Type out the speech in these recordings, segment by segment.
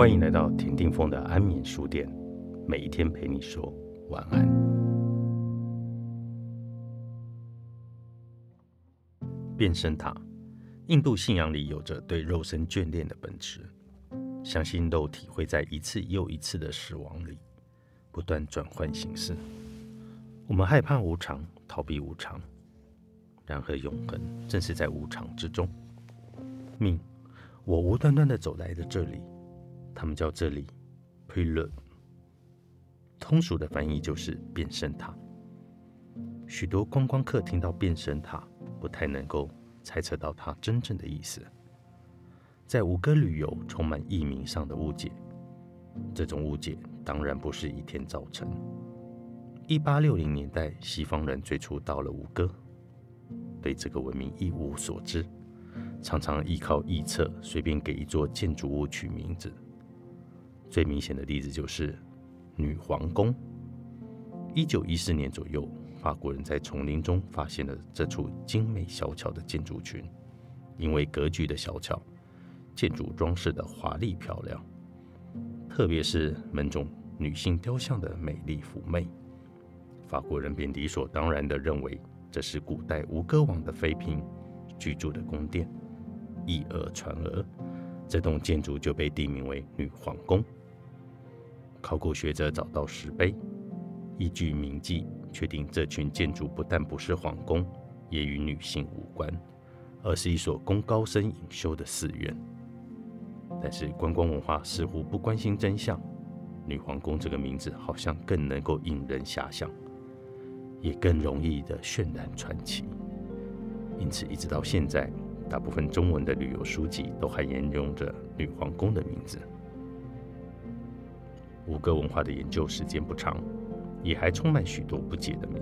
欢迎来到田定峰的安眠书店，每一天陪你说晚安。变身塔，印度信仰里有着对肉身眷恋的本质，相信肉体会在一次又一次的死亡里不断转换形式。我们害怕无常，逃避无常，然而永恒正是在无常之中。命，我无端端的走来的这里。他们叫这里 p r e l u d 通俗的翻译就是变身塔。许多观光客听到变身塔，不太能够猜测到它真正的意思。在吴哥旅游，充满译名上的误解。这种误解当然不是一天造成。一八六零年代，西方人最初到了吴哥，对这个文明一无所知，常常依靠臆测，随便给一座建筑物取名字。最明显的例子就是女皇宫。一九一四年左右，法国人在丛林中发现了这处精美小巧的建筑群。因为格局的小巧，建筑装饰的华丽漂亮，特别是门中女性雕像的美丽妩媚，法国人便理所当然地认为这是古代吴哥王的妃嫔居住的宫殿。以讹传讹，这栋建筑就被定名为女皇宫。考古学者找到石碑，依据铭记确定这群建筑不但不是皇宫，也与女性无关，而是一所供高僧隐修的寺院。但是观光文化似乎不关心真相，女皇宫这个名字好像更能够引人遐想，也更容易的渲染传奇。因此，一直到现在，大部分中文的旅游书籍都还沿用着女皇宫的名字。吴哥文化的研究时间不长，也还充满许多不解的谜。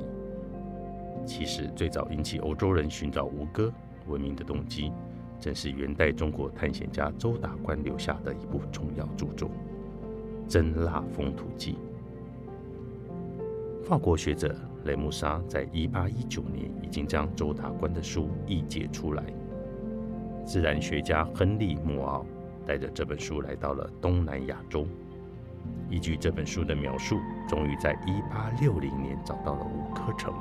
其实，最早引起欧洲人寻找吴哥文明的动机，正是元代中国探险家周达观留下的一部重要著作《真腊风土记》。法国学者雷穆沙在1819年已经将周达观的书译解出来。自然学家亨利·莫奥带着这本书来到了东南亚洲。依据这本书的描述，终于在1860年找到了五颗城。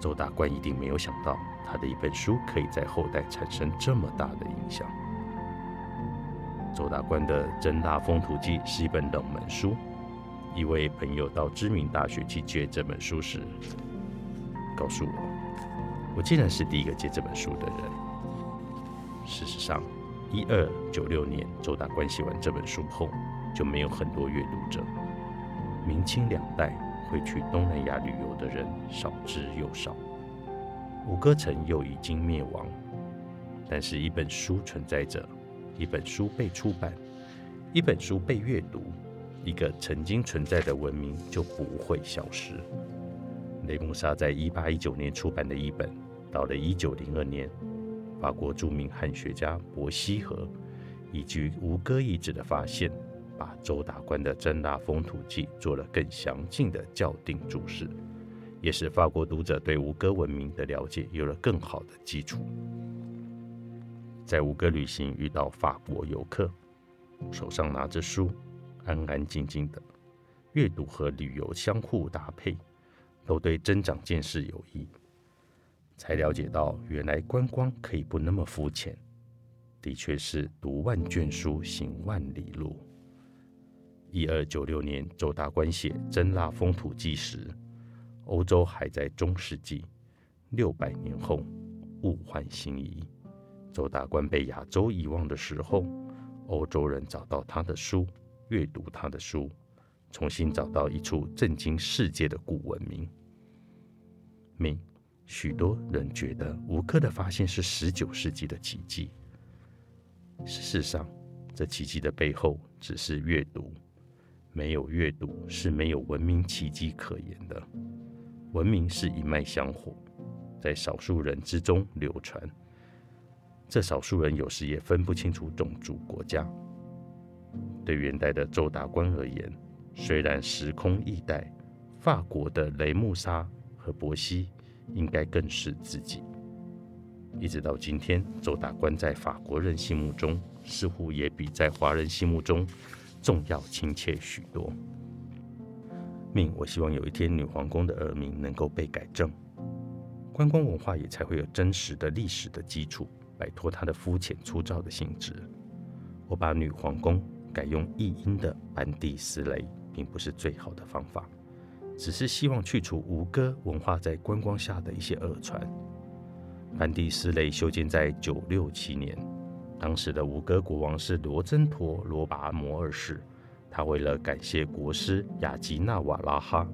周大观一定没有想到，他的一本书可以在后代产生这么大的影响。周大观的《真腊风土记》是一本冷门书。一位朋友到知名大学去借这本书时，告诉我，我竟然是第一个借这本书的人。事实上，1296年周大观写完这本书后，就没有很多阅读者。明清两代会去东南亚旅游的人少之又少，五哥城又已经灭亡。但是，一本书存在着，一本书被出版，一本书被阅读，一个曾经存在的文明就不会消失。雷姆沙在一八一九年出版的一本，到了一九零二年，法国著名汉学家伯希和以及吴哥遗址的发现。把周达观的《真腊风土记》做了更详尽的校订注释，也使法国读者对吴哥文明的了解有了更好的基础。在吴哥旅行遇到法国游客，手上拿着书，安安静静的阅读和旅游相互搭配，都对增长见识有益。才了解到，原来观光可以不那么肤浅，的确是读万卷书，行万里路。一二九六年，周达观写《真腊风土记》时，欧洲还在中世纪。六百年后，物换星移，周达观被亚洲遗忘的时候，欧洲人找到他的书，阅读他的书，重新找到一处震惊世界的古文明。明，许多人觉得吴哥的发现是十九世纪的奇迹。事实上，这奇迹的背后只是阅读。没有阅读是没有文明奇迹可言的。文明是一脉香火，在少数人之中流传。这少数人有时也分不清楚种族、国家。对元代的周达观而言，虽然时空异代，法国的雷穆沙和伯希应该更是自己。一直到今天，周达观在法国人心目中似乎也比在华人心目中重要亲切许多。命，我希望有一天女皇宫的耳名能够被改正，观光文化也才会有真实的历史的基础，摆脱它的肤浅粗糙的性质。我把女皇宫改用译音的班蒂斯雷，并不是最好的方法，只是希望去除吴哥文化在观光下的一些恶传。班蒂斯雷修建在九六七年，当时的吴哥国王是罗真陀罗拔摩二世。他为了感谢国师雅吉纳瓦拉哈，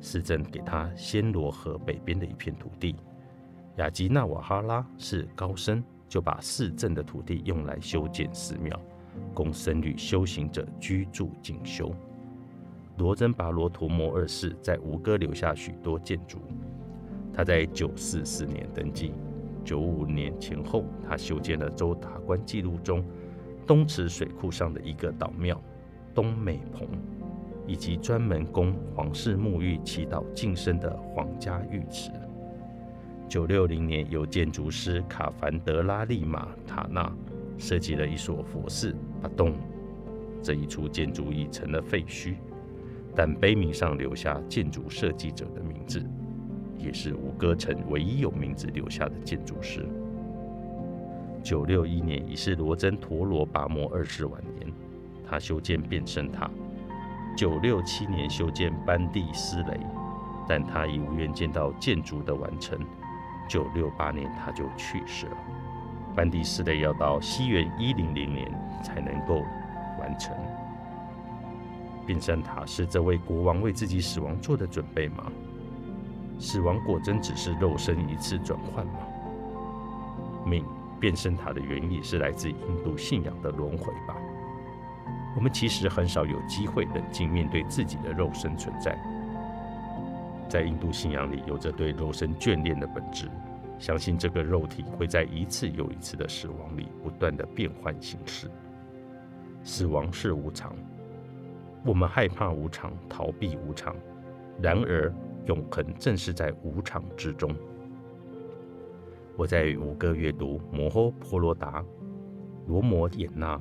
市政给他暹罗河北边的一片土地。雅吉纳瓦哈拉是高僧，就把赐赠的土地用来修建寺庙，供僧侣修行者居住进修。罗真拔罗陀摩二世在吴哥留下许多建筑。他在九四四年登基，九五年前后，他修建了周达观记录中东池水库上的一个岛庙。东美棚，以及专门供皇室沐浴、祈祷、净身的皇家浴池。九六零年，由建筑师卡凡德拉利马塔纳设计了一所佛寺，把洞这一处建筑已成了废墟，但碑铭上留下建筑设计者的名字，也是吴哥城唯一有名字留下的建筑师。九六一年，已是罗真陀罗拔摩二世晚年。他修建变身塔，九六七年修建班蒂斯雷，但他已无缘见到建筑的完成。九六八年他就去世了。班蒂斯雷要到西元一零零年才能够完成。变身塔是这位国王为自己死亡做的准备吗？死亡果真只是肉身一次转换吗？命变身塔的原意是来自印度信仰的轮回吧？我们其实很少有机会冷静面对自己的肉身存在。在印度信仰里，有着对肉身眷恋的本质，相信这个肉体会在一次又一次的死亡里不断的变换形式。死亡是无常，我们害怕无常，逃避无常，然而永恒正是在无常之中。我在五个阅读《摩诃婆罗达》《罗摩衍那》。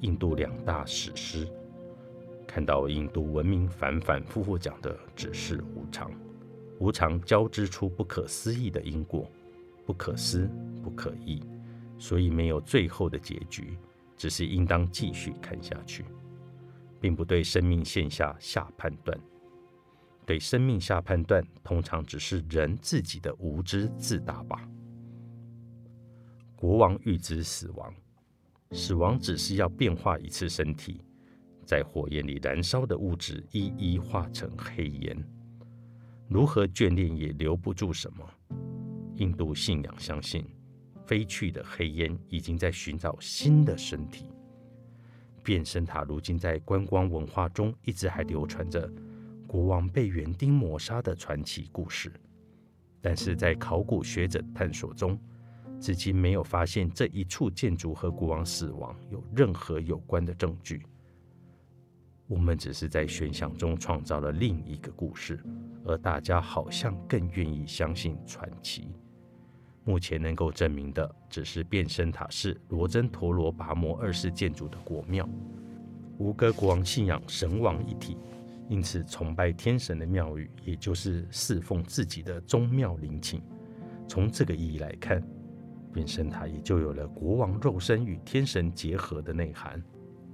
印度两大史诗，看到印度文明反反复复讲的只是无常，无常交织出不可思议的因果，不可思不可议，所以没有最后的结局，只是应当继续看下去，并不对生命线下下判断。对生命下判断，通常只是人自己的无知自大吧。国王预知死亡。死亡只是要变化一次身体，在火焰里燃烧的物质一一化成黑烟，如何眷恋也留不住什么。印度信仰相信，飞去的黑烟已经在寻找新的身体。变身塔如今在观光文化中一直还流传着国王被园丁抹杀的传奇故事，但是在考古学者探索中。至今没有发现这一处建筑和国王死亡有任何有关的证据。我们只是在悬想中创造了另一个故事，而大家好像更愿意相信传奇。目前能够证明的只是变身塔是罗真陀罗拔摩二世建筑的国庙。吴哥国王信仰神王一体，因此崇拜天神的庙宇也就是侍奉自己的宗庙陵寝。从这个意义来看。变身塔也就有了国王肉身与天神结合的内涵。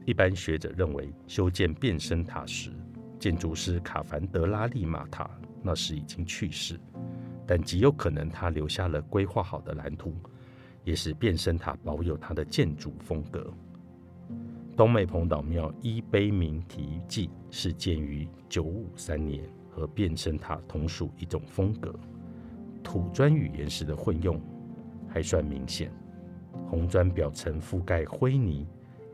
一般学者认为，修建变身塔时，建筑师卡凡德拉利马塔那时已经去世，但极有可能他留下了规划好的蓝图，也使变身塔保有它的建筑风格。东美蓬岛庙依碑铭题记是建于九五三年，和变身塔同属一种风格，土砖与岩石的混用。还算明显，红砖表层覆盖灰泥，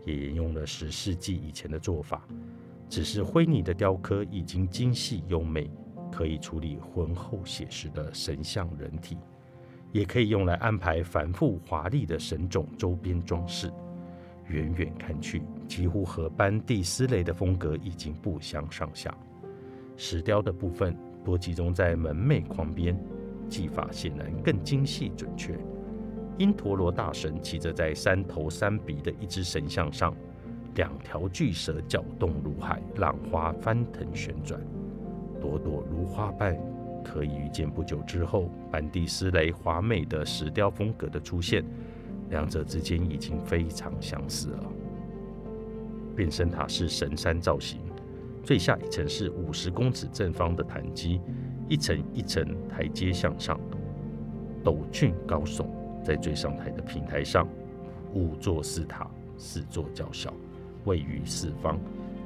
也沿用了十世纪以前的做法。只是灰泥的雕刻已经精细优美，可以处理浑厚写实的神像人体，也可以用来安排繁复华丽的神种周边装饰。远远看去，几乎和班蒂斯雷的风格已经不相上下。石雕的部分多集中在门楣框边，技法显然更精细准确。因陀罗大神骑着在三头三鼻的一只神像上，两条巨蛇搅动如海，浪花翻腾旋转，朵朵如花瓣，可以预见不久之后，班蒂斯雷华美的石雕风格的出现，两者之间已经非常相似了。变身塔是神山造型，最下一层是五十公尺正方的坛基，一层一层台阶向上，陡峻高耸。在最上台的平台上，五座寺塔，四座较小，位于四方。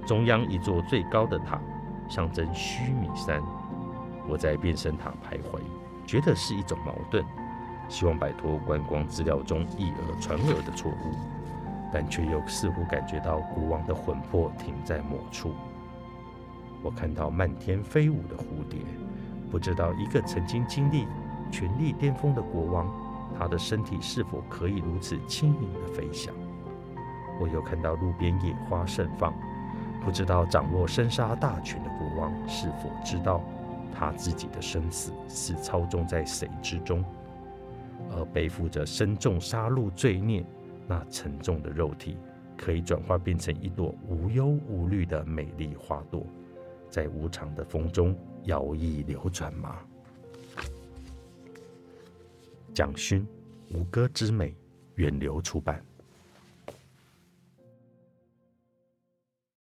中央一座最高的塔，象征须弥山。我在变身塔徘徊，觉得是一种矛盾，希望摆脱观光资料中以讹传讹的错误，但却又似乎感觉到国王的魂魄停在某处。我看到漫天飞舞的蝴蝶，不知道一个曾经经历权力巅峰的国王。他的身体是否可以如此轻盈的飞翔？我又看到路边野花盛放，不知道掌握生杀大权的国王是否知道他自己的生死是操纵在谁之中，而背负着深重杀戮罪孽，那沉重的肉体可以转化变成一朵无忧无虑的美丽花朵，在无常的风中摇曳流转吗？蒋勋《吴歌之美》，远流出版。